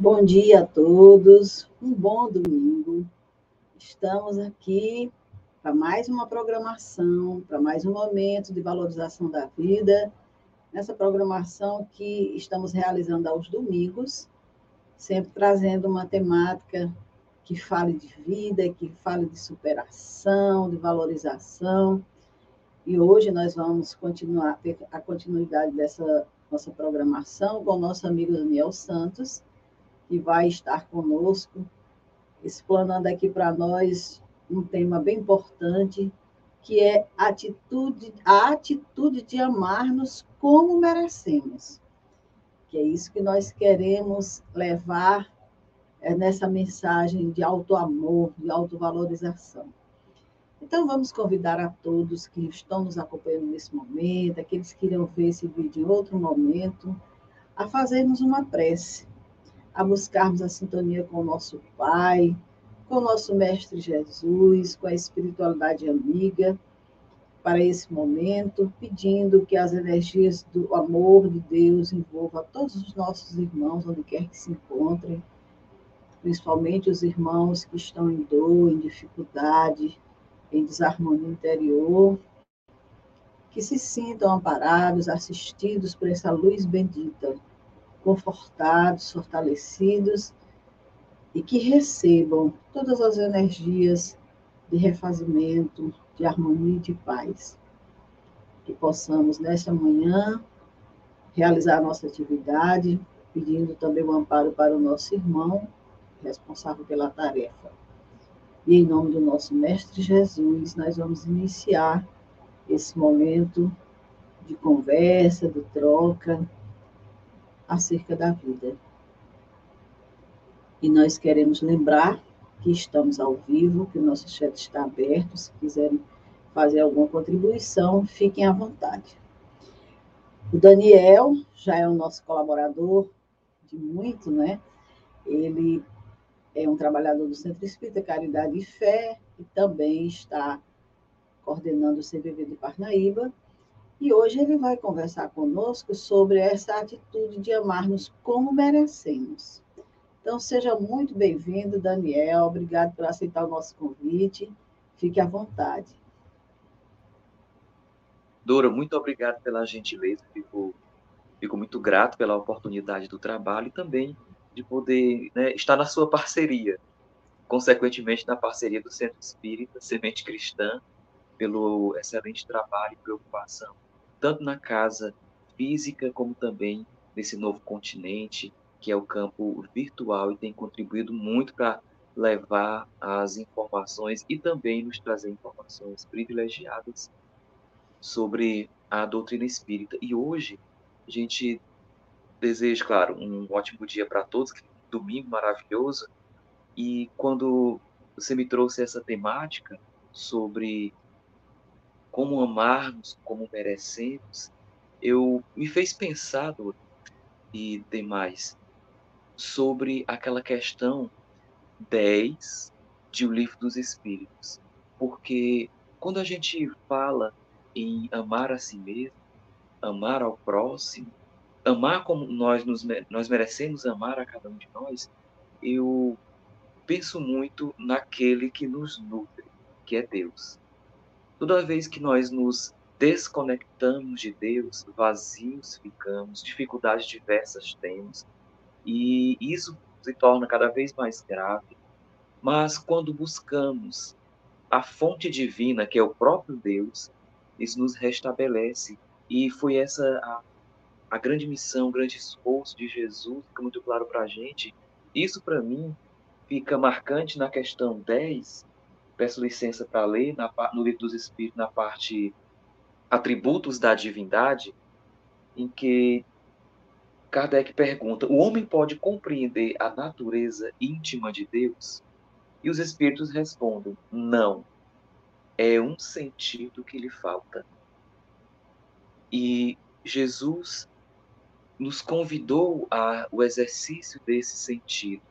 Bom dia a todos, um bom domingo. Estamos aqui para mais uma programação, para mais um momento de valorização da vida, nessa programação que estamos realizando aos domingos, sempre trazendo uma temática que fale de vida, que fale de superação, de valorização. E hoje nós vamos continuar ter a continuidade dessa nossa programação com o nosso amigo Daniel Santos, que vai estar conosco, explanando aqui para nós um tema bem importante, que é atitude, a atitude de amar-nos como merecemos. Que é isso que nós queremos levar é, nessa mensagem de auto-amor, de autovalorização. Então, vamos convidar a todos que estão nos acompanhando nesse momento, aqueles que irão ver esse vídeo em outro momento, a fazermos uma prece, a buscarmos a sintonia com o nosso Pai, com o nosso Mestre Jesus, com a espiritualidade amiga, para esse momento, pedindo que as energias do amor de Deus envolvam todos os nossos irmãos, onde quer que se encontrem, principalmente os irmãos que estão em dor, em dificuldade, em desarmonia interior, que se sintam amparados, assistidos por essa luz bendita, confortados, fortalecidos e que recebam todas as energias de refazimento, de harmonia e de paz. Que possamos, nesta manhã, realizar nossa atividade, pedindo também o amparo para o nosso irmão, responsável pela tarefa. E em nome do nosso Mestre Jesus, nós vamos iniciar esse momento de conversa, de troca acerca da vida. E nós queremos lembrar que estamos ao vivo, que o nosso chat está aberto. Se quiserem fazer alguma contribuição, fiquem à vontade. O Daniel já é o nosso colaborador de muito, né? Ele é um trabalhador do Centro Espírita Caridade e Fé e também está coordenando o CVV de Parnaíba. E hoje ele vai conversar conosco sobre essa atitude de amarmos como merecemos. Então, seja muito bem-vindo, Daniel. Obrigado por aceitar o nosso convite. Fique à vontade. Dora, muito obrigado pela gentileza. Fico, fico muito grato pela oportunidade do trabalho e também de poder né, estar na sua parceria, consequentemente na parceria do Centro Espírita, Semente Cristã, pelo excelente trabalho e preocupação, tanto na casa física como também nesse novo continente, que é o campo virtual, e tem contribuído muito para levar as informações e também nos trazer informações privilegiadas sobre a doutrina espírita. E hoje a gente desejo, claro, um ótimo dia para todos, um domingo maravilhoso. E quando você me trouxe essa temática sobre como amarmos, como merecemos, eu me fez pensar e demais sobre aquela questão 10 de O Livro dos Espíritos. Porque quando a gente fala em amar a si mesmo, amar ao próximo, amar como nós, nos, nós merecemos amar a cada um de nós, eu penso muito naquele que nos nutre, que é Deus. Toda vez que nós nos desconectamos de Deus, vazios ficamos, dificuldades diversas temos, e isso se torna cada vez mais grave. Mas quando buscamos a fonte divina, que é o próprio Deus, isso nos restabelece. E foi essa a a grande missão, o grande esforço de Jesus fica muito claro para a gente. Isso, para mim, fica marcante na questão 10. Peço licença para ler na, no Livro dos Espíritos, na parte Atributos da Divindade, em que Kardec pergunta: o homem pode compreender a natureza íntima de Deus? E os Espíritos respondem: não. É um sentido que lhe falta. E Jesus nos convidou ao exercício desse sentido,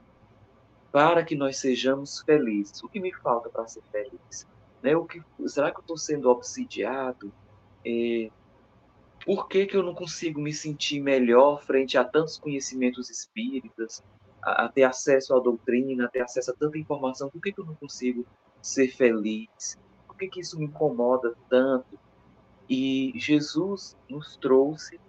para que nós sejamos felizes. O que me falta para ser feliz? Né? O que, será que eu estou sendo obsidiado? É, Por que, que eu não consigo me sentir melhor frente a tantos conhecimentos espíritas, a, a ter acesso à doutrina, a ter acesso a tanta informação? Por que, que eu não consigo ser feliz? Por que, que isso me incomoda tanto? E Jesus nos trouxe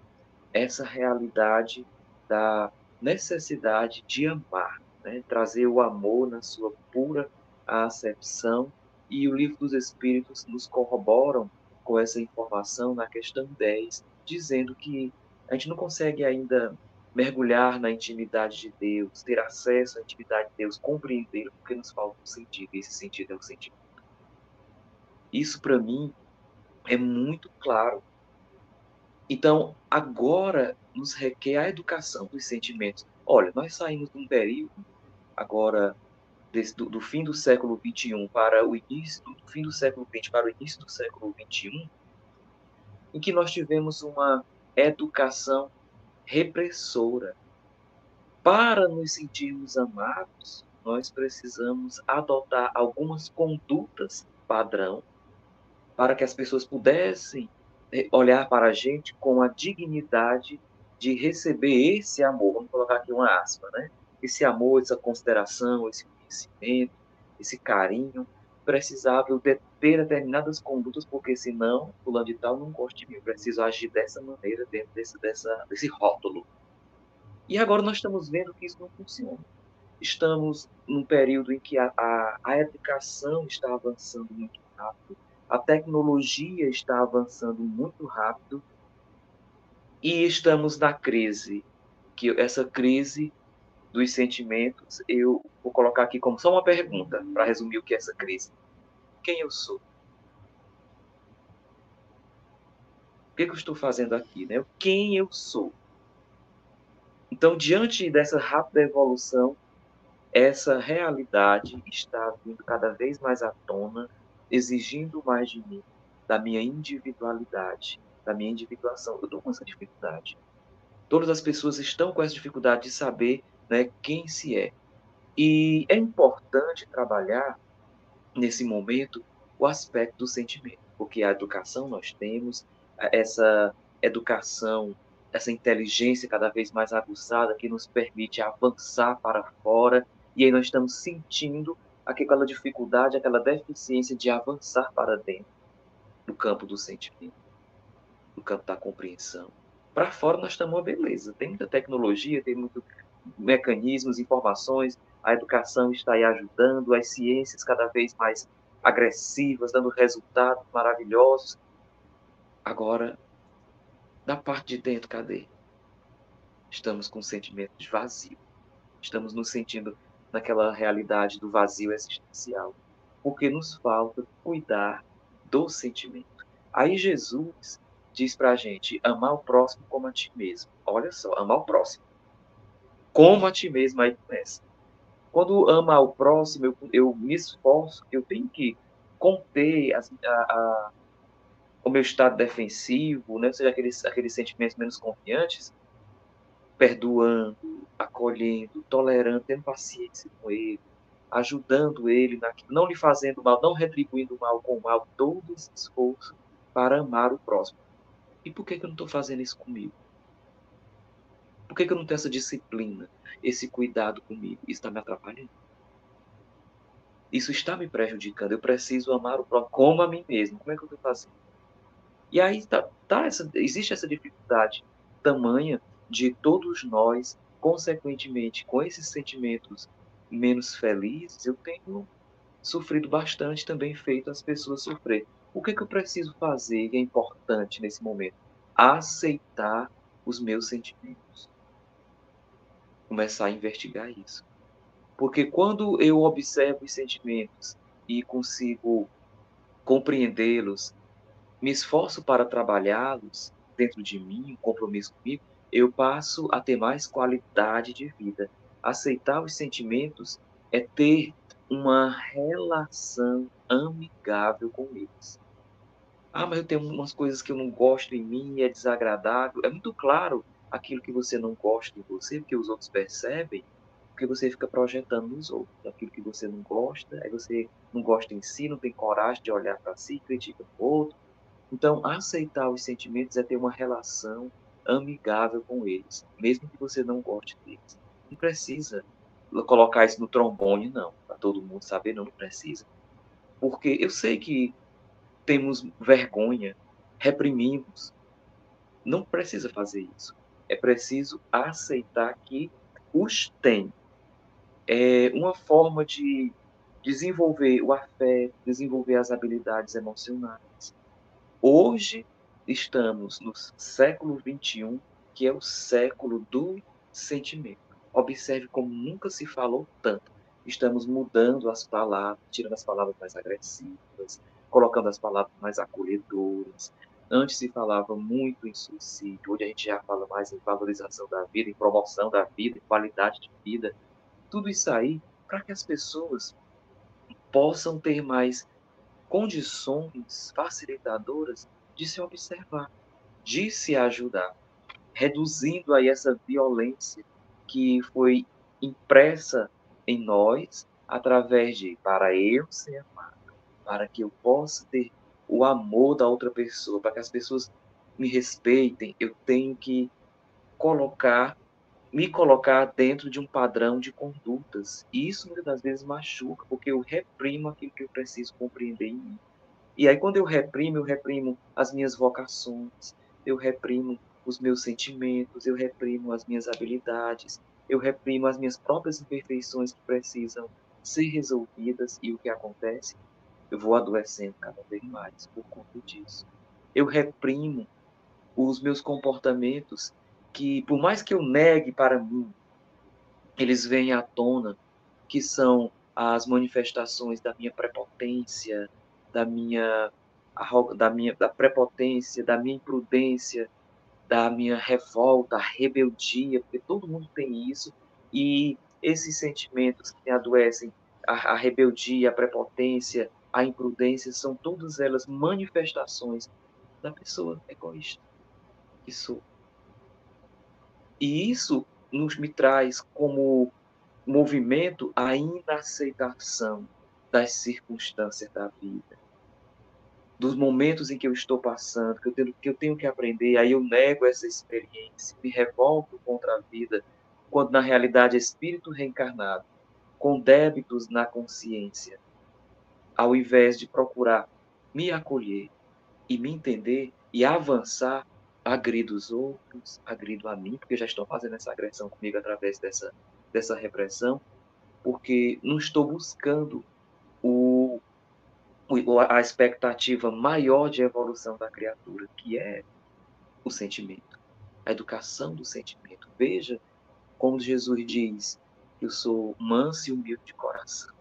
essa realidade da necessidade de amar, né? trazer o amor na sua pura acepção. E o livro dos Espíritos nos corroboram com essa informação na questão 10, dizendo que a gente não consegue ainda mergulhar na intimidade de Deus, ter acesso à intimidade de Deus, compreender porque nos falta um sentido, e esse sentido é o sentimento. Isso, para mim, é muito claro. Então, agora nos requer a educação dos sentimentos. Olha, nós saímos de um período, agora, desse, do, do, fim do século XXI para o início, do fim do século XX para o início do século XXI, em que nós tivemos uma educação repressora. Para nos sentirmos amados, nós precisamos adotar algumas condutas padrão para que as pessoas pudessem eh, olhar para a gente com a dignidade de receber esse amor, vamos colocar aqui uma aspa, né? Esse amor, essa consideração, esse conhecimento, esse carinho, precisava eu ter determinadas condutas, porque senão, fulano de tal não gosta de mim, eu preciso agir dessa maneira, dentro desse, dessa, desse rótulo. E agora nós estamos vendo que isso não funciona. Estamos num período em que a, a, a educação está avançando muito rápido, a tecnologia está avançando muito rápido, e estamos na crise, que essa crise dos sentimentos, eu vou colocar aqui como só uma pergunta, para resumir o que é essa crise. Quem eu sou? O que, que eu estou fazendo aqui? Né? Quem eu sou? Então, diante dessa rápida evolução, essa realidade está vindo cada vez mais à tona, exigindo mais de mim, da minha individualidade, da minha individuação. Eu estou com essa dificuldade. Todas as pessoas estão com essa dificuldade de saber né, quem se é. E é importante trabalhar nesse momento o aspecto do sentimento, porque a educação nós temos, essa educação, essa inteligência cada vez mais aguçada que nos permite avançar para fora, e aí nós estamos sentindo aquela dificuldade, aquela deficiência de avançar para dentro do campo do sentimento no campo da compreensão. Para fora nós estamos uma beleza. Tem muita tecnologia, tem muitos mecanismos, informações, a educação está aí ajudando, as ciências cada vez mais agressivas, dando resultados maravilhosos. Agora, da parte de dentro, cadê? Estamos com sentimentos de vazio. Estamos nos sentindo naquela realidade do vazio existencial. Porque nos falta cuidar do sentimento. Aí Jesus diz para a gente amar o próximo como a ti mesmo. Olha só, amar o próximo. Como a ti mesmo aí começa. Quando ama o próximo, eu, eu me esforço, eu tenho que conter a, a, o meu estado defensivo, né? ou seja, aqueles, aqueles sentimentos menos confiantes, perdoando, acolhendo, tolerando, tendo paciência com ele, ajudando ele, não lhe fazendo mal, não retribuindo mal com mal, todo esse esforço para amar o próximo. E por que, que eu não estou fazendo isso comigo? Por que, que eu não tenho essa disciplina, esse cuidado comigo? Isso está me atrapalhando. Isso está me prejudicando. Eu preciso amar o próximo como a mim mesmo. Como é que eu estou fazendo? E aí tá, tá essa, existe essa dificuldade tamanha de todos nós, consequentemente, com esses sentimentos menos felizes, eu tenho sofrido bastante também, feito as pessoas sofrer. O que, é que eu preciso fazer que é importante nesse momento? Aceitar os meus sentimentos. Começar a investigar isso. Porque quando eu observo os sentimentos e consigo compreendê-los, me esforço para trabalhá-los dentro de mim, um compromisso comigo, eu passo a ter mais qualidade de vida. Aceitar os sentimentos é ter uma relação amigável com eles. Ah, mas eu tenho umas coisas que eu não gosto em mim, é desagradável. É muito claro aquilo que você não gosta em você, porque os outros percebem, porque você fica projetando nos outros. Aquilo que você não gosta, aí você não gosta em si, não tem coragem de olhar para si, critica o outro. Então, aceitar os sentimentos é ter uma relação amigável com eles, mesmo que você não goste deles. Não precisa colocar isso no trombone, não, para todo mundo saber, não, não precisa. Porque eu sei que temos vergonha, reprimimos. Não precisa fazer isso. É preciso aceitar que os tem. É uma forma de desenvolver o afeto, desenvolver as habilidades emocionais. Hoje estamos no século XXI, que é o século do sentimento. Observe como nunca se falou tanto. Estamos mudando as palavras, tirando as palavras mais agressivas, colocando as palavras mais acolhedoras. Antes se falava muito em suicídio, hoje a gente já fala mais em valorização da vida, em promoção da vida, em qualidade de vida. Tudo isso aí para que as pessoas possam ter mais condições facilitadoras de se observar, de se ajudar, reduzindo aí essa violência que foi impressa em nós através de para eu ser amado, para que eu possa ter o amor da outra pessoa, para que as pessoas me respeitem, eu tenho que colocar me colocar dentro de um padrão de condutas. Isso muitas das vezes machuca, porque eu reprimo aquilo que eu preciso compreender em mim. E aí, quando eu reprimo, eu reprimo as minhas vocações, eu reprimo os meus sentimentos, eu reprimo as minhas habilidades, eu reprimo as minhas próprias imperfeições que precisam ser resolvidas. E o que acontece? Eu vou adoecendo cada vez mais por conta disso. Eu reprimo os meus comportamentos que, por mais que eu negue para mim, eles vêm à tona, que são as manifestações da minha prepotência, da minha da minha da prepotência, da minha imprudência, da minha revolta, rebeldia, porque todo mundo tem isso e esses sentimentos que adoecem, a, a rebeldia, a prepotência, a imprudência, são todas elas manifestações da pessoa egoísta que sou. E isso nos me traz como movimento a inaceitação das circunstâncias da vida, dos momentos em que eu estou passando, que eu tenho que, eu tenho que aprender, aí eu nego essa experiência, me revolto contra a vida, quando na realidade é espírito reencarnado, com débitos na consciência, ao invés de procurar me acolher e me entender e avançar, agrido os outros, agrido a mim, porque já estão fazendo essa agressão comigo através dessa, dessa repressão, porque não estou buscando o, a expectativa maior de evolução da criatura, que é o sentimento, a educação do sentimento. Veja como Jesus diz: Eu sou manso e humilde de coração.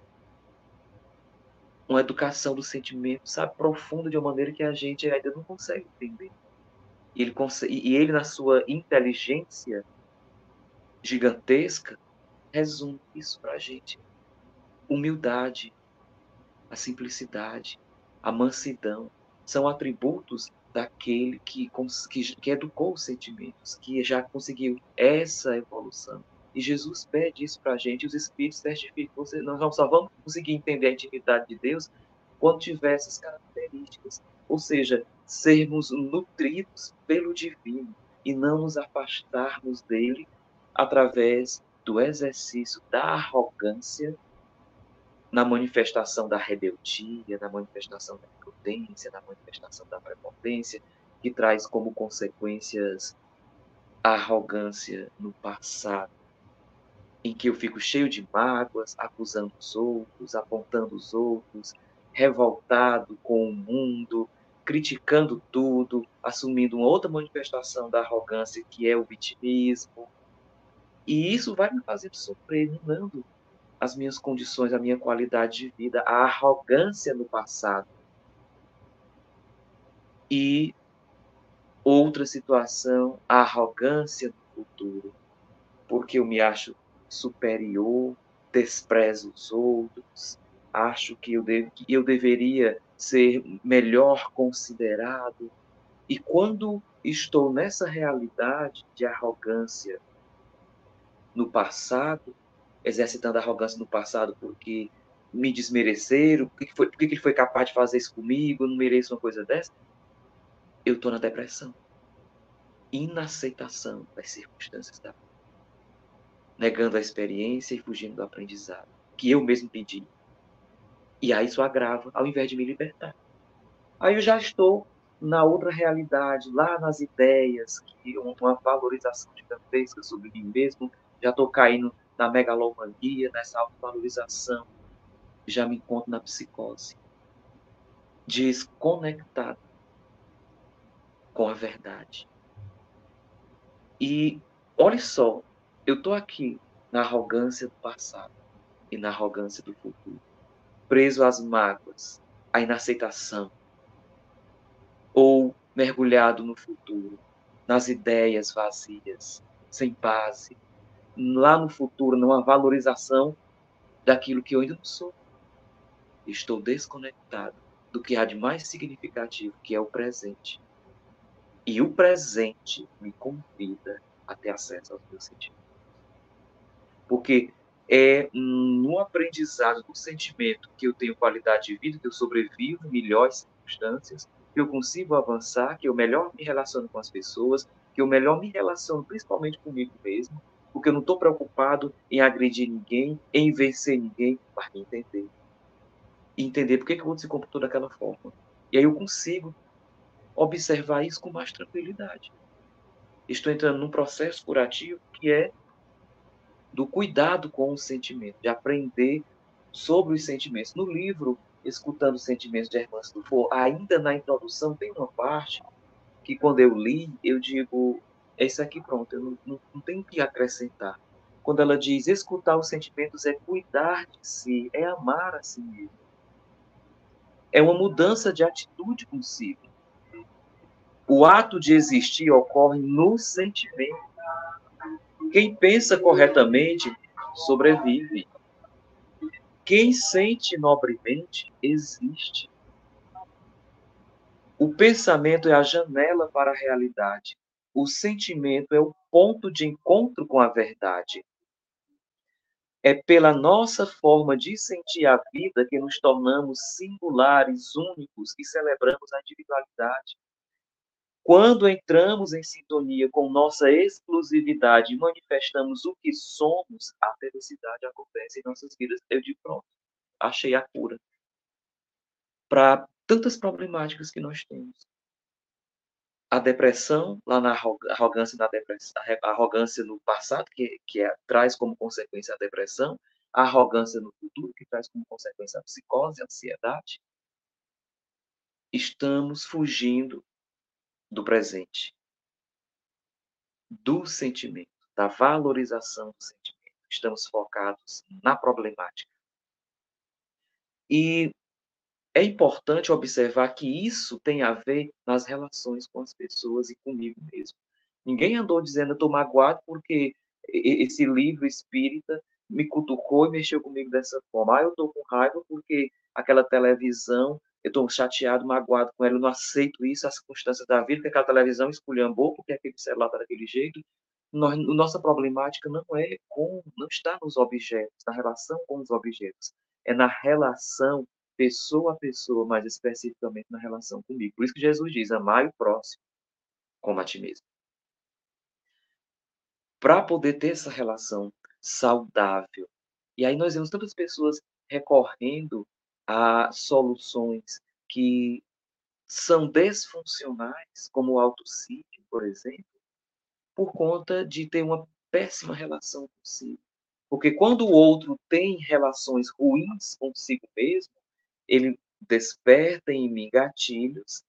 Uma educação do sentimento, sabe, profunda de uma maneira que a gente ainda não consegue entender. E ele, e ele, na sua inteligência gigantesca, resume isso para a gente. Humildade, a simplicidade, a mansidão, são atributos daquele que, que, que educou os sentimentos, que já conseguiu essa evolução. E Jesus pede isso para a gente, os Espíritos certificam. Nós só vamos conseguir entender a intimidade de Deus quando tiver essas características. Ou seja, sermos nutridos pelo divino e não nos afastarmos dele através do exercício da arrogância na manifestação da rebeldia, na manifestação da imprudência, na manifestação da prepotência, que traz como consequências a arrogância no passado, em que eu fico cheio de mágoas, acusando os outros, apontando os outros, revoltado com o mundo, criticando tudo, assumindo uma outra manifestação da arrogância que é o vitimismo. E isso vai me fazendo sofrer, as minhas condições, a minha qualidade de vida, a arrogância no passado. E outra situação, a arrogância no futuro, porque eu me acho superior, desprezo os outros, acho que eu, eu deveria ser melhor considerado. E quando estou nessa realidade de arrogância no passado, exercitando arrogância no passado porque me desmereceram, por que, foi, por que ele foi capaz de fazer isso comigo, eu não mereço uma coisa dessa? eu estou na depressão. Inaceitação das circunstâncias da vida. Negando a experiência e fugindo do aprendizado, que eu mesmo pedi. E aí isso agrava, ao invés de me libertar. Aí eu já estou na outra realidade, lá nas ideias, que uma valorização gigantesca sobre mim mesmo, já estou caindo na megalomania, nessa autovalorização, já me encontro na psicose, desconectado com a verdade. E olha só, eu estou aqui na arrogância do passado e na arrogância do futuro, preso às mágoas, à inaceitação, ou mergulhado no futuro, nas ideias vazias, sem base, lá no futuro, numa valorização daquilo que eu ainda não sou. Estou desconectado do que há de mais significativo, que é o presente. E o presente me convida a ter acesso aos meus sentimentos. Porque é no aprendizado do sentimento que eu tenho qualidade de vida, que eu sobrevivo em melhores circunstâncias, que eu consigo avançar, que eu melhor me relaciono com as pessoas, que eu melhor me relaciono principalmente comigo mesmo, porque eu não estou preocupado em agredir ninguém, em vencer ninguém, para entender. Entender por que, que o outro se comportou daquela forma. E aí eu consigo observar isso com mais tranquilidade. Estou entrando num processo curativo que é do cuidado com o sentimento, de aprender sobre os sentimentos. No livro escutando os sentimentos de Hermance Dufour, ainda na introdução tem uma parte que quando eu li, eu digo, é isso aqui pronto, eu não, não, não tenho que acrescentar. Quando ela diz, escutar os sentimentos é cuidar de si, é amar a si mesmo. É uma mudança de atitude consigo. O ato de existir ocorre no sentimento. Quem pensa corretamente sobrevive. Quem sente nobremente existe. O pensamento é a janela para a realidade. O sentimento é o ponto de encontro com a verdade. É pela nossa forma de sentir a vida que nos tornamos singulares, únicos e celebramos a individualidade. Quando entramos em sintonia com nossa exclusividade e manifestamos o que somos, a felicidade acontece em nossas vidas. Eu digo, pronto, achei a cura para tantas problemáticas que nós temos. A depressão, lá na arrogância, na depressão, arrogância no passado, que, que é, traz como consequência a depressão, a arrogância no futuro, que traz como consequência a psicose, a ansiedade. Estamos fugindo do presente, do sentimento, da valorização do sentimento. Estamos focados na problemática. E é importante observar que isso tem a ver nas relações com as pessoas e comigo mesmo. Ninguém andou dizendo eu estou magoado porque esse livro espírita me cutucou e mexeu comigo dessa forma. Ah, eu estou com raiva porque aquela televisão eu estou chateado, magoado com ela, eu não aceito isso, as circunstâncias da vida, que aquela televisão esculhambou, porque aquele celular está daquele jeito. Nós, nossa problemática não é com, não está nos objetos, na relação com os objetos, é na relação pessoa a pessoa, mais especificamente na relação comigo. Por isso que Jesus diz: amai o próximo como a ti mesmo. Para poder ter essa relação saudável. E aí nós vemos tantas pessoas recorrendo a soluções que são desfuncionais, como o autocídio, por exemplo, por conta de ter uma péssima relação consigo. Porque quando o outro tem relações ruins consigo mesmo, ele desperta em mim gatilhos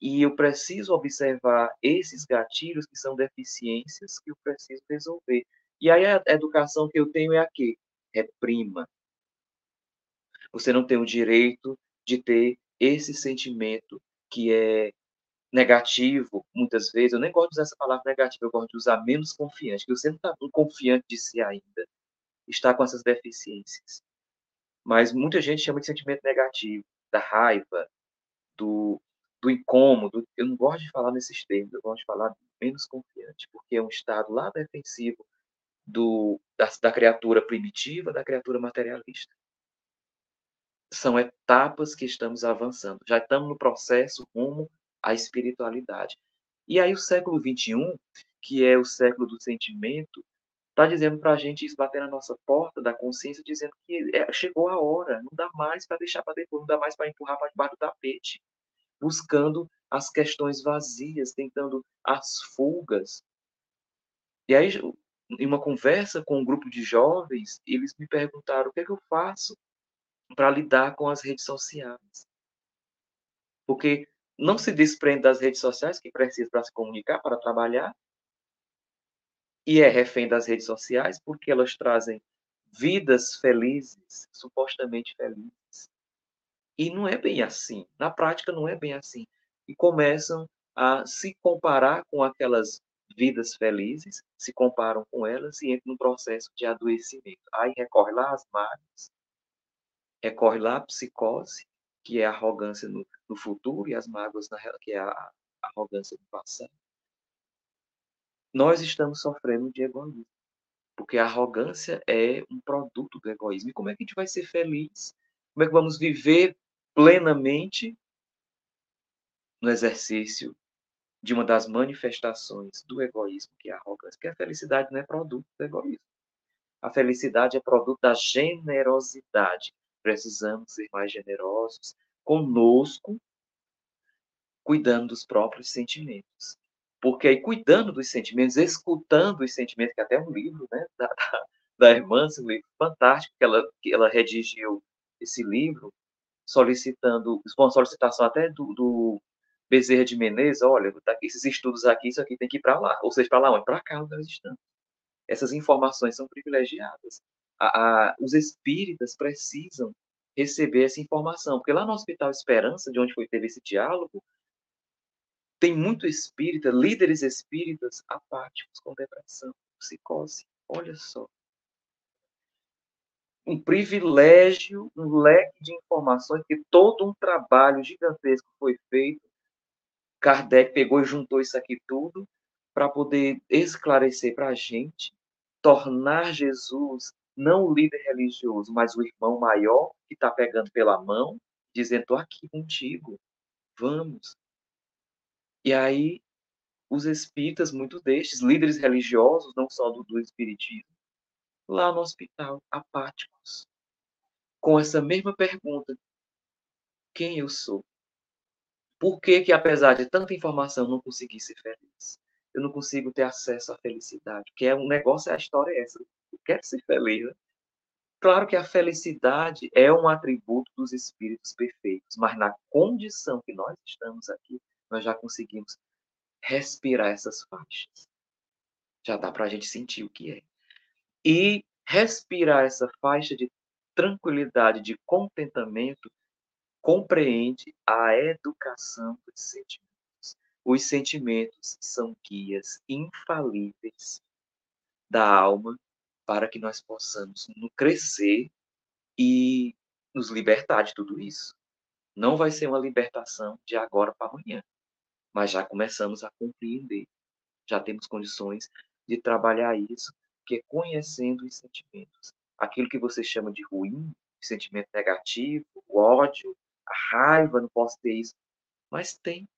e eu preciso observar esses gatilhos que são deficiências que eu preciso resolver. E aí a educação que eu tenho é a quê? Reprima, você não tem o direito de ter esse sentimento que é negativo, muitas vezes. Eu nem gosto de usar essa palavra negativa, eu gosto de usar menos confiante, que você não está confiante de si ainda. Está com essas deficiências. Mas muita gente chama de sentimento negativo, da raiva, do, do incômodo. Eu não gosto de falar nesses termos, eu gosto de falar menos confiante, porque é um estado lá defensivo do, da, da criatura primitiva, da criatura materialista são etapas que estamos avançando. Já estamos no processo rumo a espiritualidade. E aí o século XXI, que é o século do sentimento, está dizendo para a gente isso, bater na nossa porta da consciência, dizendo que é, chegou a hora, não dá mais para deixar para depois, não dá mais para empurrar para debaixo do tapete, buscando as questões vazias, tentando as fugas. E aí, em uma conversa com um grupo de jovens, eles me perguntaram o que é que eu faço para lidar com as redes sociais. Porque não se desprende das redes sociais que precisa para se comunicar, para trabalhar, e é refém das redes sociais porque elas trazem vidas felizes, supostamente felizes. E não é bem assim. Na prática, não é bem assim. E começam a se comparar com aquelas vidas felizes, se comparam com elas e entram num processo de adoecimento. Aí recorre lá às mágoas, recorre lá à psicose, que é a arrogância no, no futuro, e as mágoas, na, que é a, arrogância do passado. Nós estamos sofrendo de egoísmo, porque a arrogância é um produto do egoísmo. E como é que a gente vai ser feliz? Como é que vamos viver plenamente no exercício de uma das manifestações do egoísmo, que é a arrogância? Porque a felicidade não é produto do egoísmo. A felicidade é produto da generosidade. Precisamos ser mais generosos conosco, cuidando dos próprios sentimentos. Porque aí, cuidando dos sentimentos, escutando os sentimentos, que é até um livro né, da, da, da irmã, um livro fantástico, que ela, que ela redigiu esse livro, solicitando, uma solicitação até do, do Bezerra de Menezes, olha, tá, esses estudos aqui, isso aqui tem que ir para lá. Ou seja, para lá? Para cá onde nós estamos. Essas informações são privilegiadas. A, a, os espíritas precisam receber essa informação, porque lá no Hospital Esperança, de onde foi teve esse diálogo, tem muito espírita, líderes espíritas apáticos com depressão, psicose. Olha só. Um privilégio, um leque de informações, que todo um trabalho gigantesco foi feito. Kardec pegou e juntou isso aqui tudo para poder esclarecer para a gente, tornar Jesus não o líder religioso, mas o irmão maior que está pegando pela mão, dizendo: estou aqui contigo, vamos. E aí, os espíritas, muitos destes, líderes religiosos, não só do, do espiritismo, lá no hospital, apáticos, com essa mesma pergunta: quem eu sou? Por que, que apesar de tanta informação, eu não consegui ser feliz? Eu não consigo ter acesso à felicidade? Porque é um negócio, a história é essa. Eu quero ser feliz, né? Claro que a felicidade é um atributo dos espíritos perfeitos, mas na condição que nós estamos aqui, nós já conseguimos respirar essas faixas. Já dá para a gente sentir o que é. E respirar essa faixa de tranquilidade, de contentamento, compreende a educação dos sentimentos. Os sentimentos são guias infalíveis da alma para que nós possamos crescer e nos libertar de tudo isso. Não vai ser uma libertação de agora para amanhã mas já começamos a compreender, já temos condições de trabalhar isso, que é conhecendo os sentimentos. Aquilo que você chama de ruim, sentimento negativo, o ódio, a raiva, não posso ter isso, mas tem.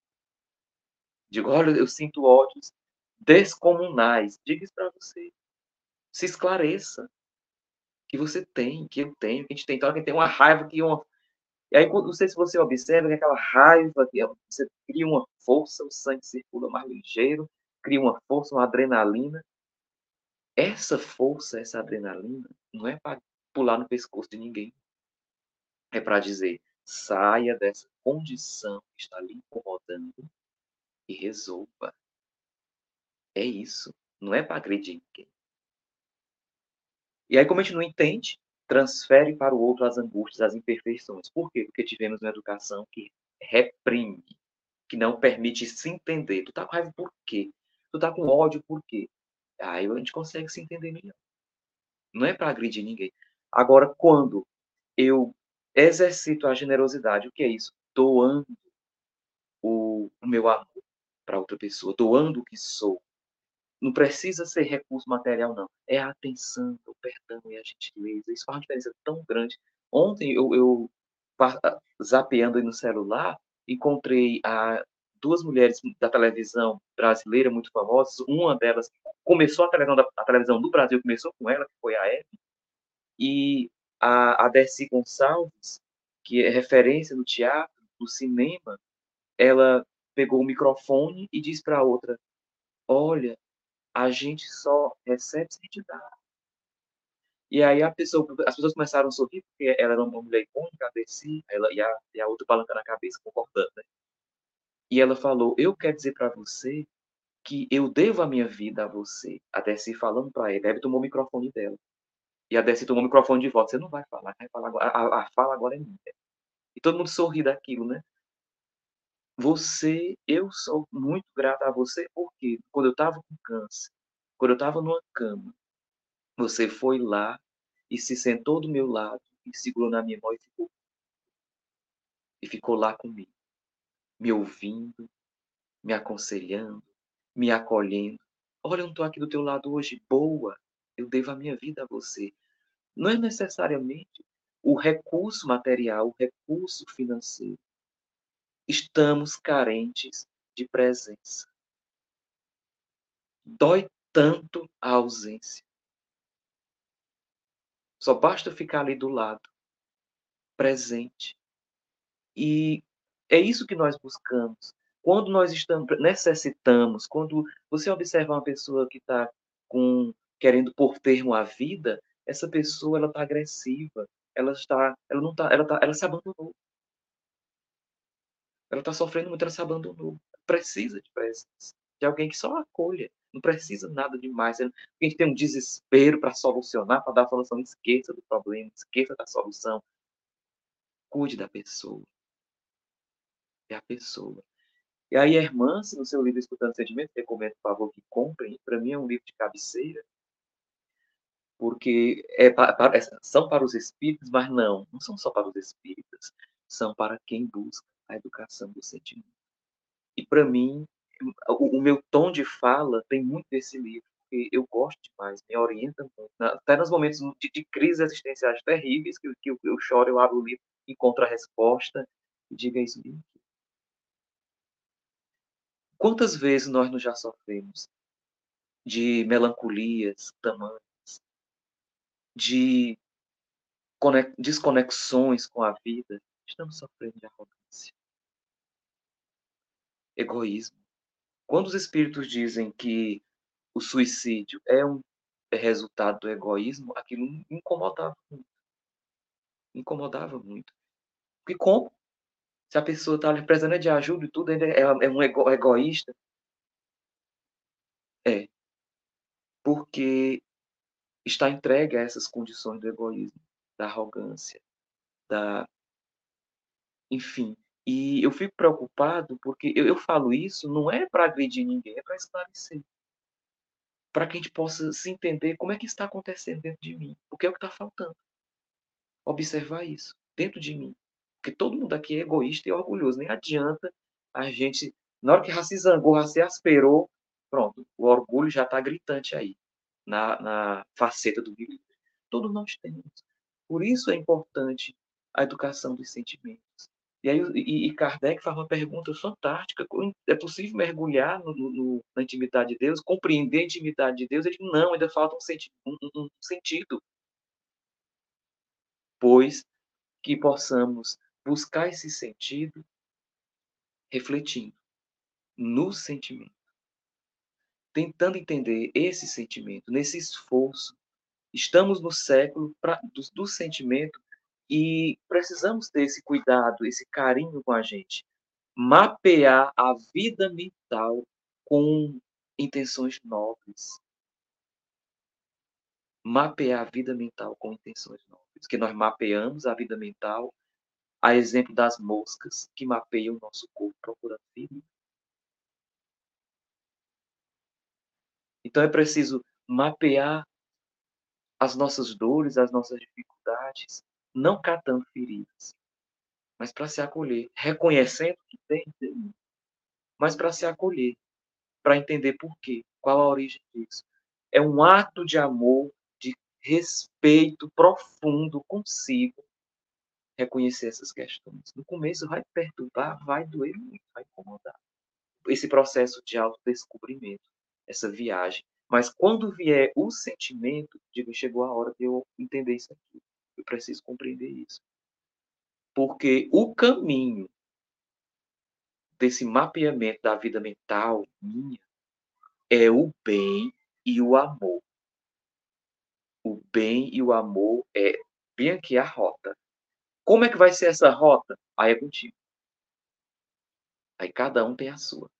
Digo, olha, eu sinto ódios descomunais. Diga isso para você. Se esclareça. Que você tem, que eu tenho, que a gente tem. Então, que tem uma raiva, que uma e aí, não sei se você observa que aquela raiva, você cria uma força, o sangue circula mais ligeiro, cria uma força, uma adrenalina. Essa força, essa adrenalina, não é para pular no pescoço de ninguém. É para dizer, saia dessa condição que está lhe incomodando e resolva. É isso. Não é para agredir ninguém. E aí, como a gente não entende, transfere para o outro as angústias, as imperfeições. Por quê? Porque tivemos uma educação que reprime, que não permite se entender. Tu tá com raiva por quê? Tu tá com ódio por quê? Aí a gente consegue se entender melhor. Não é para agredir ninguém. Agora, quando eu exercito a generosidade, o que é isso? Doando o, o meu amor para outra pessoa, doando o que sou, não precisa ser recurso material, não. É a atenção, o perdão e a gentileza. Isso faz uma diferença tão grande. Ontem eu, eu zapeando aí no celular, encontrei a duas mulheres da televisão brasileira muito famosas. Uma delas começou a televisão, da, a televisão do Brasil, começou com ela, que foi a Eve, e a, a Dercy Gonçalves, que é referência no teatro, no cinema, ela pegou o microfone e disse para a outra: Olha, a gente só recebe sem te dar. E aí a pessoa, as pessoas começaram a sorrir, porque ela era uma mulher icônica, a Dercy, ela, e, a, e a outra balançando a cabeça, concordando, né? E ela falou: Eu quero dizer para você que eu devo a minha vida a você. A Dercy falando para ele. Ele tomou o microfone dela. E a Dercy tomou o microfone de volta. Você não vai falar, vai falar agora. A, a fala agora é minha. E todo mundo sorri daquilo, né? Você, eu sou muito grata a você, porque quando eu estava com câncer, quando eu estava numa cama, você foi lá e se sentou do meu lado e segurou na minha mão e ficou, e ficou lá comigo, me ouvindo, me aconselhando, me acolhendo. Olha, eu não estou aqui do teu lado hoje, boa, eu devo a minha vida a você. Não é necessariamente o recurso material, o recurso financeiro. Estamos carentes de presença. Dói tanto a ausência. Só basta ficar ali do lado, presente. E é isso que nós buscamos. Quando nós estamos necessitamos, quando você observa uma pessoa que está com querendo pôr termo à vida, essa pessoa ela está agressiva, ela está, ela não está, ela tá, ela se abandonou. Ela está sofrendo muito, ela se abandonou. Precisa de presença, de alguém que só acolha. Não precisa nada demais. A gente tem um desespero para solucionar, para dar a solução. Esqueça do problema, esqueça da solução. Cuide da pessoa. É a pessoa. E aí, irmã, se no seu livro Escutando Sentimentos, recomendo, por favor, que comprem. Para mim é um livro de cabeceira, porque é para, são para os espíritos, mas não, não são só para os espíritos, são para quem busca a educação do sentimento. E para mim, o, o, meu tom de fala tem muito desse livro, porque eu gosto demais, me orienta muito. Até nos momentos de, de crises existenciais terríveis, que, que eu, eu, choro, eu abro o livro, encontro a resposta e diga isso mesmo. Quantas vezes nós nos já sofremos de melancolias tamanhas, de desconexões com a vida, estamos sofrendo de arrogância, egoísmo. Quando os espíritos dizem que o suicídio é um resultado do egoísmo, aquilo incomodava muito. Incomodava muito. Porque como? Se a pessoa está precisando de ajuda e tudo, ainda é, é um ego, egoísta. É. Porque está entregue a essas condições do egoísmo, da arrogância, da. Enfim. E eu fico preocupado porque eu, eu falo isso não é para agredir ninguém, é para esclarecer. Para que a gente possa se entender como é que está acontecendo dentro de mim. Porque é o que está faltando. Observar isso dentro de mim. Porque todo mundo aqui é egoísta e orgulhoso. Nem adianta a gente. Na hora que já se zangou, se asperou, pronto, o orgulho já está gritante aí na, na faceta do livro. Todos nós temos. Por isso é importante a educação dos sentimentos. E aí e, Kardec faz uma pergunta fantástica: é possível mergulhar no, no, na intimidade de Deus, compreender a intimidade de Deus? Ele não, ainda falta um, senti um, um sentido. Pois que possamos buscar esse sentido refletindo no sentimento tentando entender esse sentimento, nesse esforço. Estamos no século pra, do, do sentimento e precisamos ter esse cuidado, esse carinho com a gente. Mapear a vida mental com intenções nobres. Mapear a vida mental com intenções nobres. Que nós mapeamos a vida mental, a exemplo das moscas que mapeiam o nosso corpo procurando vida. Então é preciso mapear as nossas dores, as nossas dificuldades, não catando feridas, mas para se acolher, reconhecendo que tem, mas para se acolher, para entender por quê, qual a origem disso. É um ato de amor, de respeito profundo consigo, reconhecer essas questões. No começo vai perturbar, vai doer muito, vai incomodar. esse processo de autodescobrimento, essa viagem. Mas quando vier o sentimento, digo, chegou a hora de eu entender isso aqui. Eu preciso compreender isso. Porque o caminho desse mapeamento da vida mental minha é o bem e o amor. O bem e o amor é bem aqui a rota. Como é que vai ser essa rota? Aí é contigo. Aí cada um tem a sua.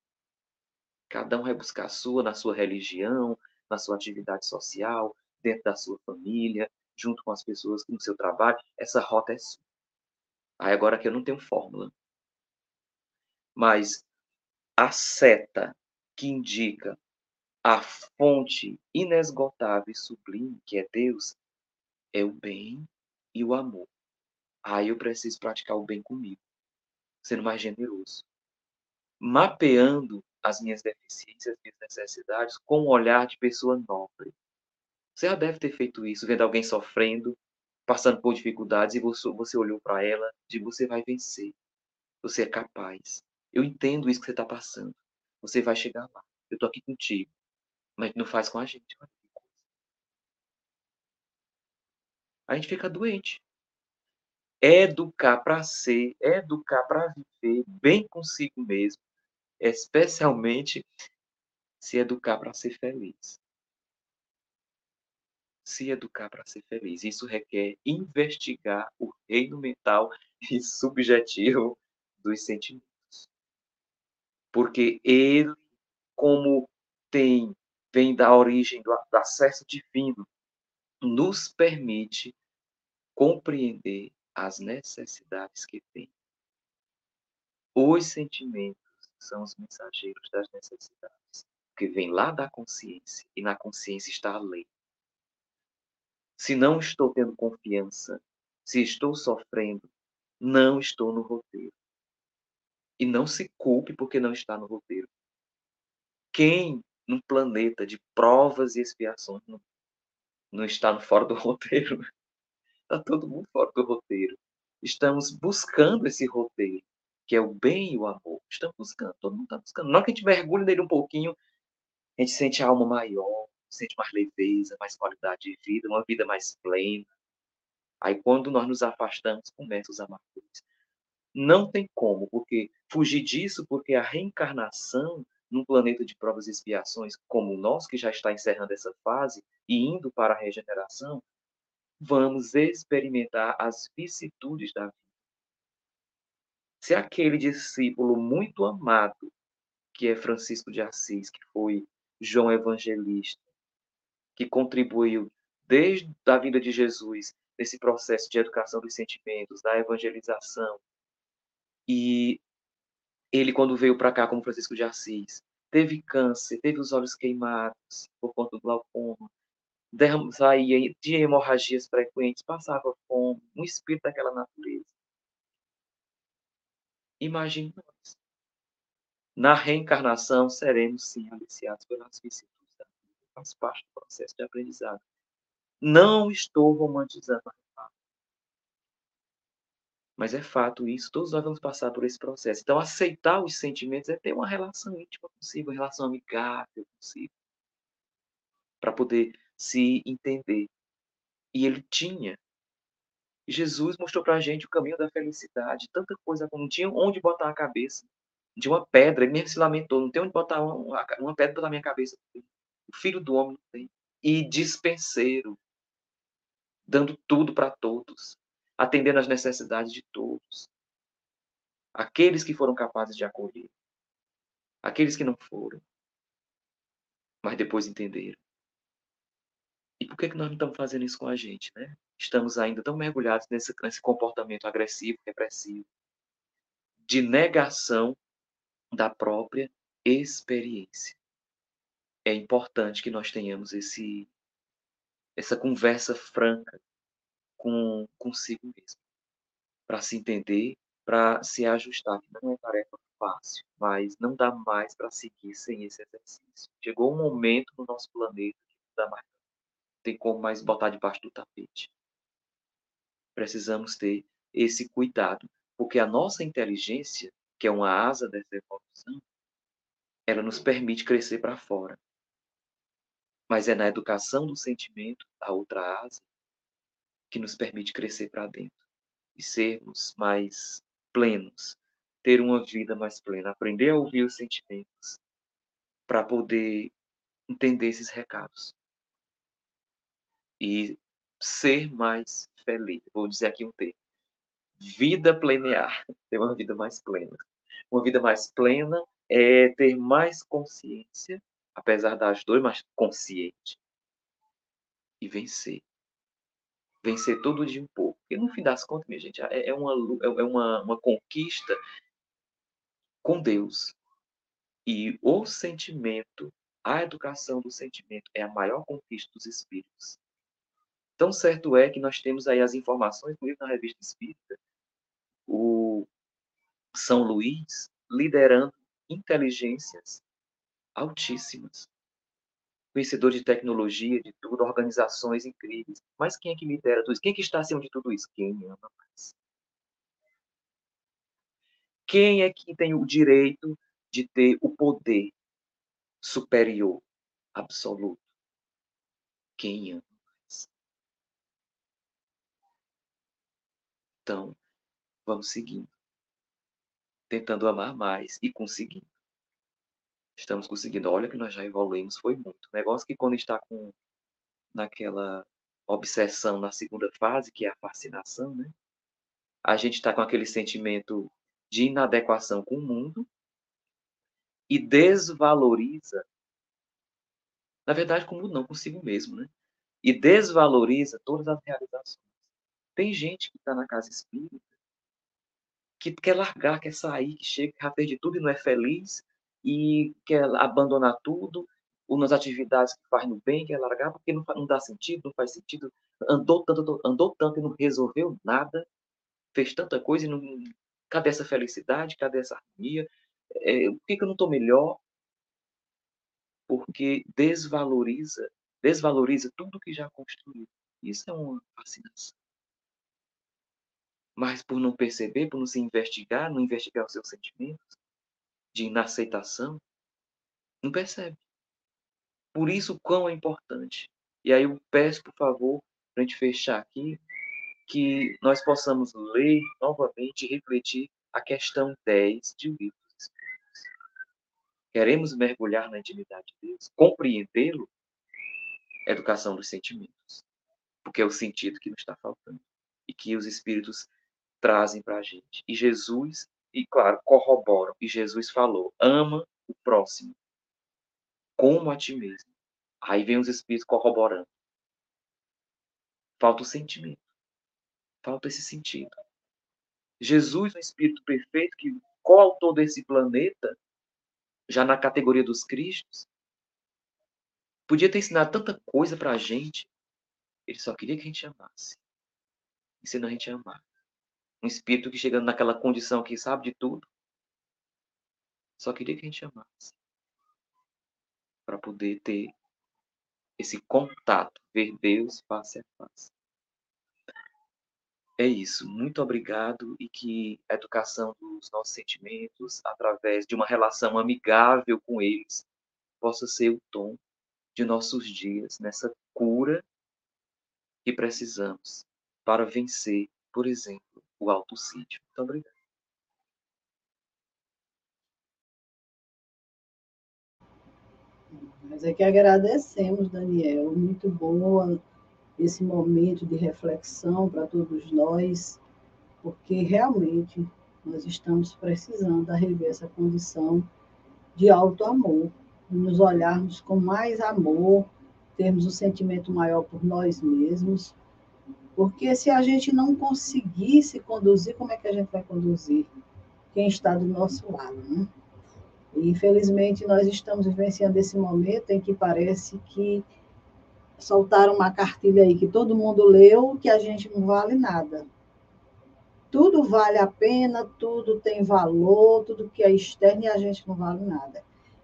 Cada um vai buscar a sua na sua religião, na sua atividade social, dentro da sua família, junto com as pessoas no seu trabalho. Essa rota é sua. Aí agora que eu não tenho fórmula. Mas a seta que indica a fonte inesgotável e sublime, que é Deus, é o bem e o amor. Aí eu preciso praticar o bem comigo, sendo mais generoso, mapeando as minhas deficiências, as minhas necessidades com um olhar de pessoa nobre. Você já deve ter feito isso, vendo alguém sofrendo, passando por dificuldades, e você, você olhou para ela e você vai vencer. Você é capaz. Eu entendo isso que você está passando. Você vai chegar lá. Eu estou aqui contigo. Mas não faz com a gente. A gente fica doente. Educar para ser, educar para viver bem consigo mesmo, especialmente se educar para ser feliz. Se educar para ser feliz. Isso requer investigar o reino mental e subjetivo dos sentimentos. Porque ele, como tem vem da origem do, acesso divino, nos permite compreender as necessidades que tem. Os sentimentos são os mensageiros das necessidades, que vem lá da consciência, e na consciência está a lei. Se não estou tendo confiança, se estou sofrendo, não estou no roteiro. E não se culpe porque não está no roteiro. Quem num planeta de provas e expiações. Não, não está fora do roteiro. Está todo mundo fora do roteiro. Estamos buscando esse roteiro, que é o bem e o amor. Estamos buscando, todo mundo está buscando. Na hora que a gente mergulha nele um pouquinho, a gente sente a alma maior, sente mais leveza, mais qualidade de vida, uma vida mais plena. Aí, quando nós nos afastamos, começam os amarguras. Não tem como, porque fugir disso, porque a reencarnação num planeta de provas e expiações como o nosso, que já está encerrando essa fase e indo para a regeneração, vamos experimentar as vicissitudes da vida. Se aquele discípulo muito amado, que é Francisco de Assis, que foi João Evangelista, que contribuiu desde a vida de Jesus nesse processo de educação dos sentimentos, da evangelização, e ele, quando veio para cá como Francisco de Assis, teve câncer, teve os olhos queimados por conta do glaucoma, saía de hemorragias frequentes, passava fome, um espírito daquela natureza. Imagine nós. Na reencarnação, seremos sim aliciados pelas vicissitudes. Faz parte do processo de aprendizado. Não estou romantizando a mas é fato isso, todos nós vamos passar por esse processo. Então, aceitar os sentimentos é ter uma relação íntima consigo, uma relação amigável consigo, para poder se entender. E ele tinha. Jesus mostrou para a gente o caminho da felicidade, tanta coisa, não tinha onde botar a cabeça. De uma pedra, ele mesmo se lamentou, não tem onde botar uma, uma pedra na minha cabeça. O filho do homem não tem. E dispenseiro, dando tudo para todos atendendo às necessidades de todos. Aqueles que foram capazes de acolher, aqueles que não foram, mas depois entenderam. E por que, que nós não estamos fazendo isso com a gente, né? Estamos ainda tão mergulhados nesse, nesse comportamento agressivo, repressivo, de negação da própria experiência. É importante que nós tenhamos esse, essa conversa franca com consigo mesmo, para se entender, para se ajustar, não é tarefa fácil, mas não dá mais para seguir sem esse exercício. Chegou um momento no nosso planeta que não dá mais, não tem como mais botar debaixo do tapete. Precisamos ter esse cuidado, porque a nossa inteligência, que é uma asa dessa evolução, ela nos permite crescer para fora. Mas é na educação do sentimento, a outra asa, que nos permite crescer para dentro e sermos mais plenos, ter uma vida mais plena, aprender a ouvir os sentimentos para poder entender esses recados e ser mais feliz. Vou dizer aqui um termo. Vida plenear, ter uma vida mais plena. Uma vida mais plena é ter mais consciência, apesar das dores, mas consciente. E vencer. Vencer todo dia um pouco. Porque no fim das contas, minha gente, é, é uma, é uma, uma conquista com Deus. E o sentimento, a educação do sentimento é a maior conquista dos espíritos. Tão certo é que nós temos aí as informações, inclusive na revista espírita, o São Luís liderando inteligências altíssimas. Conhecedor de tecnologia, de tudo, organizações incríveis. Mas quem é que lidera tudo isso? Quem é que está acima de tudo isso? Quem ama mais? Quem é que tem o direito de ter o poder superior, absoluto? Quem ama mais? Então, vamos seguindo. Tentando amar mais e conseguindo. Estamos conseguindo. Olha que nós já evoluímos, foi muito. Negócio que quando está com naquela obsessão na segunda fase, que é a fascinação, né? A gente está com aquele sentimento de inadequação com o mundo e desvaloriza, na verdade, com o mundo não, consigo mesmo, né? E desvaloriza todas as realizações. Tem gente que está na casa espírita que quer largar, quer sair, que chega, já fez de tudo e não é feliz, e quer abandonar tudo, ou nas atividades que faz no bem, quer largar, porque não, não dá sentido, não faz sentido, andou tanto, andou tanto e não resolveu nada, fez tanta coisa e não, Cadê essa felicidade? Cadê essa harmonia? É, por que, que eu não estou melhor? Porque desvaloriza, desvaloriza tudo que já construiu. Isso é uma fascinação. Mas por não perceber, por não se investigar, não investigar os seus sentimentos de inaceitação, não percebe. Por isso, quão é importante. E aí eu peço, por favor, para a gente fechar aqui, que nós possamos ler novamente e refletir a questão 10 de O Livro dos Espíritos. Queremos mergulhar na intimidade de Deus, compreendê-lo, educação dos sentimentos, porque é o sentido que nos está faltando e que os Espíritos trazem para a gente. E Jesus, e claro, corroboram, e Jesus falou: ama o próximo como a ti mesmo. Aí vem os Espíritos corroborando. Falta o sentimento. Falta esse sentido. Jesus, o Espírito perfeito, que coautor desse planeta, já na categoria dos Cristos, podia ter ensinado tanta coisa para a gente. Ele só queria que a gente amasse. Ensinou a gente a amar. Um espírito que chegando naquela condição que sabe de tudo, só queria que a gente amasse. Para poder ter esse contato, ver Deus face a face. É isso. Muito obrigado e que a educação dos nossos sentimentos, através de uma relação amigável com eles, possa ser o tom de nossos dias nessa cura que precisamos para vencer, por exemplo, o autocídio. Muito obrigado. Nós é que agradecemos, Daniel. Muito boa esse momento de reflexão para todos nós, porque realmente nós estamos precisando rever essa condição de alto amor, nos olharmos com mais amor, termos um sentimento maior por nós mesmos, porque se a gente não conseguir se conduzir, como é que a gente vai conduzir quem está do nosso lado, né? E, infelizmente, nós estamos vivenciando esse momento em que parece que soltaram uma cartilha aí que todo mundo leu, que a gente não vale nada. Tudo vale a pena, tudo tem valor, tudo que é externo e a gente não vale nada.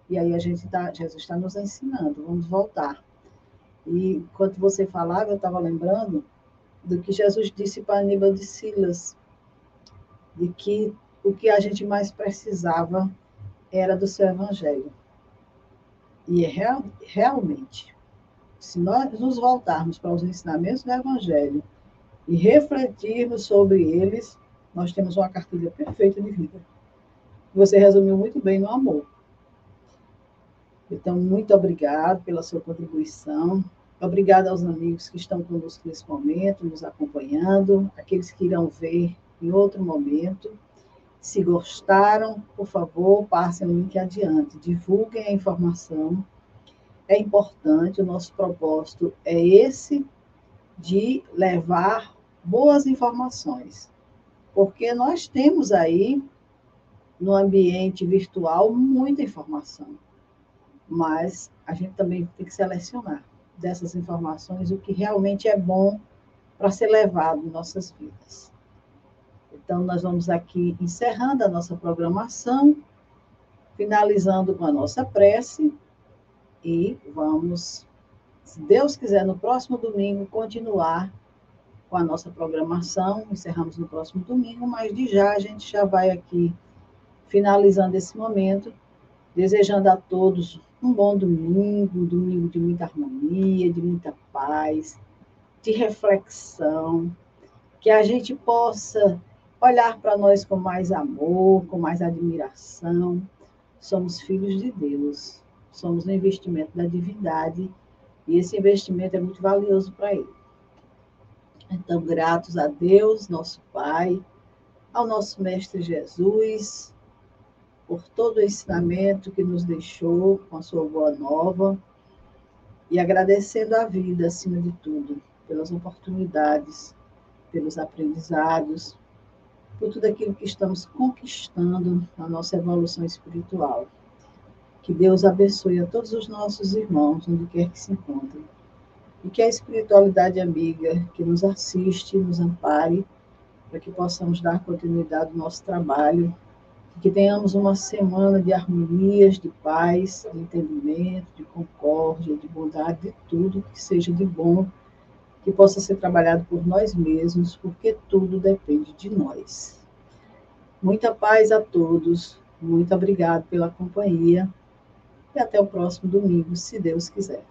E aí a gente tá, Jesus está nos ensinando, vamos voltar. E enquanto você falava, eu estava lembrando do que Jesus disse para Aníbal de Silas, de que o que a gente mais precisava era do seu evangelho. E é real, realmente, se nós nos voltarmos para os ensinamentos do Evangelho e refletirmos sobre eles, nós temos uma cartilha perfeita de vida. Você resumiu muito bem no amor. Então, muito obrigado pela sua contribuição. Obrigada aos amigos que estão conosco nesse momento, nos acompanhando, aqueles que irão ver em outro momento. Se gostaram, por favor, passem o link adiante, divulguem a informação. É importante, o nosso propósito é esse de levar boas informações, porque nós temos aí no ambiente virtual muita informação, mas a gente também tem que selecionar dessas informações o que realmente é bom para ser levado em nossas vidas. Então, nós vamos aqui encerrando a nossa programação, finalizando com a nossa prece e vamos, se Deus quiser, no próximo domingo continuar com a nossa programação. Encerramos no próximo domingo, mas de já a gente já vai aqui finalizando esse momento, desejando a todos um bom domingo, um domingo de muita harmonia, de muita paz, de reflexão, que a gente possa olhar para nós com mais amor, com mais admiração. Somos filhos de Deus, somos no investimento da divindade e esse investimento é muito valioso para Ele. Então, gratos a Deus, nosso Pai, ao nosso Mestre Jesus, por todo o ensinamento que nos deixou com a sua boa nova e agradecendo a vida, acima de tudo, pelas oportunidades, pelos aprendizados, por tudo aquilo que estamos conquistando na nossa evolução espiritual. Que Deus abençoe a todos os nossos irmãos, onde quer que se encontrem. E que a espiritualidade amiga que nos assiste, nos ampare, para que possamos dar continuidade ao nosso trabalho que tenhamos uma semana de harmonias, de paz, de entendimento, de concórdia, de bondade, de tudo que seja de bom, que possa ser trabalhado por nós mesmos, porque tudo depende de nós. Muita paz a todos, muito obrigado pela companhia e até o próximo domingo, se Deus quiser.